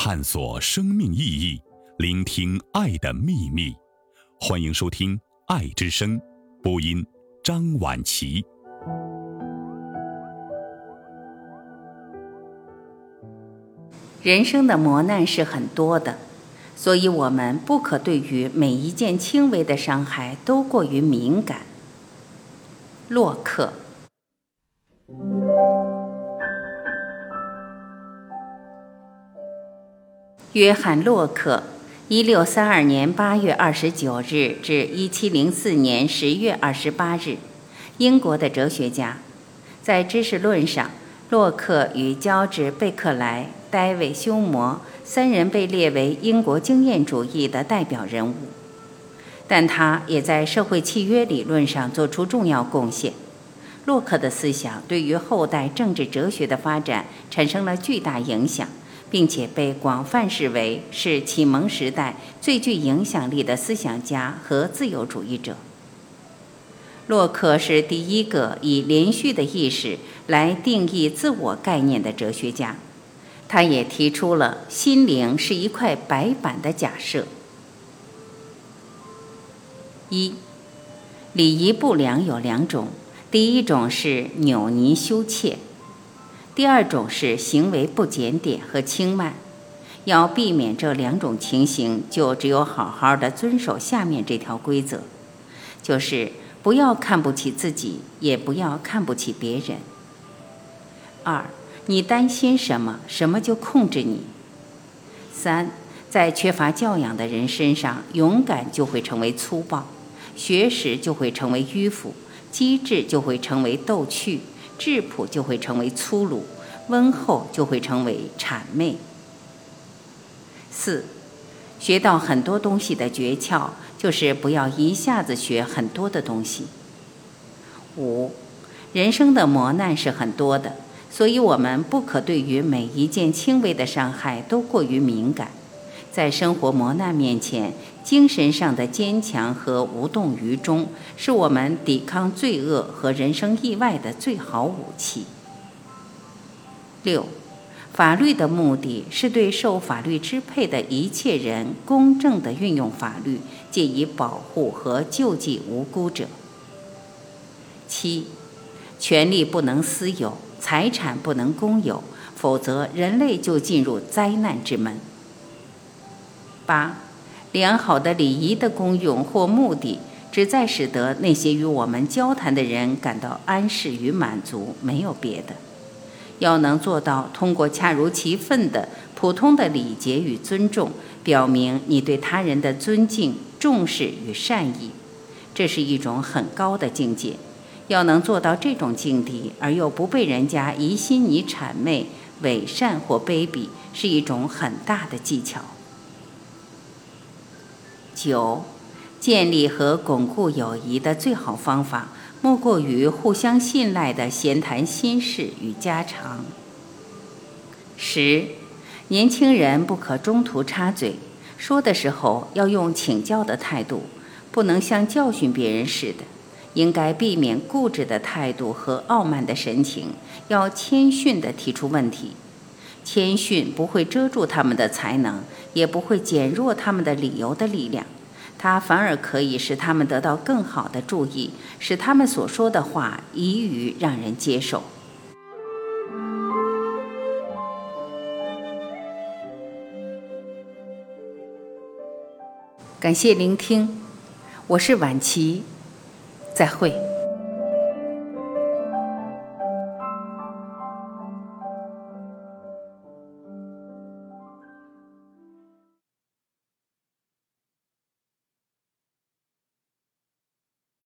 探索生命意义，聆听爱的秘密。欢迎收听《爱之声》，播音张婉琪。人生的磨难是很多的，所以我们不可对于每一件轻微的伤害都过于敏感。洛克。约翰·洛克，一六三二年八月二十九日至一七零四年十月二十八日，英国的哲学家。在知识论上，洛克与乔治·贝克莱、戴维·休谟三人被列为英国经验主义的代表人物。但他也在社会契约理论上做出重要贡献。洛克的思想对于后代政治哲学的发展产生了巨大影响。并且被广泛视为是启蒙时代最具影响力的思想家和自由主义者。洛克是第一个以连续的意识来定义自我概念的哲学家，他也提出了“心灵是一块白板”的假设。一，礼仪不良有两种，第一种是扭捏羞怯。第二种是行为不检点和轻慢，要避免这两种情形，就只有好好的遵守下面这条规则，就是不要看不起自己，也不要看不起别人。二，你担心什么，什么就控制你。三，在缺乏教养的人身上，勇敢就会成为粗暴，学识就会成为迂腐，机智就会成为逗趣。质朴就会成为粗鲁，温厚就会成为谄媚。四，学到很多东西的诀窍就是不要一下子学很多的东西。五，人生的磨难是很多的，所以我们不可对于每一件轻微的伤害都过于敏感。在生活磨难面前，精神上的坚强和无动于衷，是我们抵抗罪恶和人生意外的最好武器。六，法律的目的是对受法律支配的一切人公正地运用法律，借以保护和救济无辜者。七，权利不能私有，财产不能公有，否则人类就进入灾难之门。八，良好的礼仪的功用或目的，只在使得那些与我们交谈的人感到安适与满足，没有别的。要能做到通过恰如其分的普通的礼节与尊重，表明你对他人的尊敬、重视与善意，这是一种很高的境界。要能做到这种境地，而又不被人家疑心你谄媚、伪善或卑鄙，是一种很大的技巧。九，建立和巩固友谊的最好方法，莫过于互相信赖的闲谈心事与家常。十，年轻人不可中途插嘴，说的时候要用请教的态度，不能像教训别人似的，应该避免固执的态度和傲慢的神情，要谦逊地提出问题。谦逊不会遮住他们的才能，也不会减弱他们的理由的力量，它反而可以使他们得到更好的注意，使他们所说的话易于让人接受。感谢聆听，我是晚琪，再会。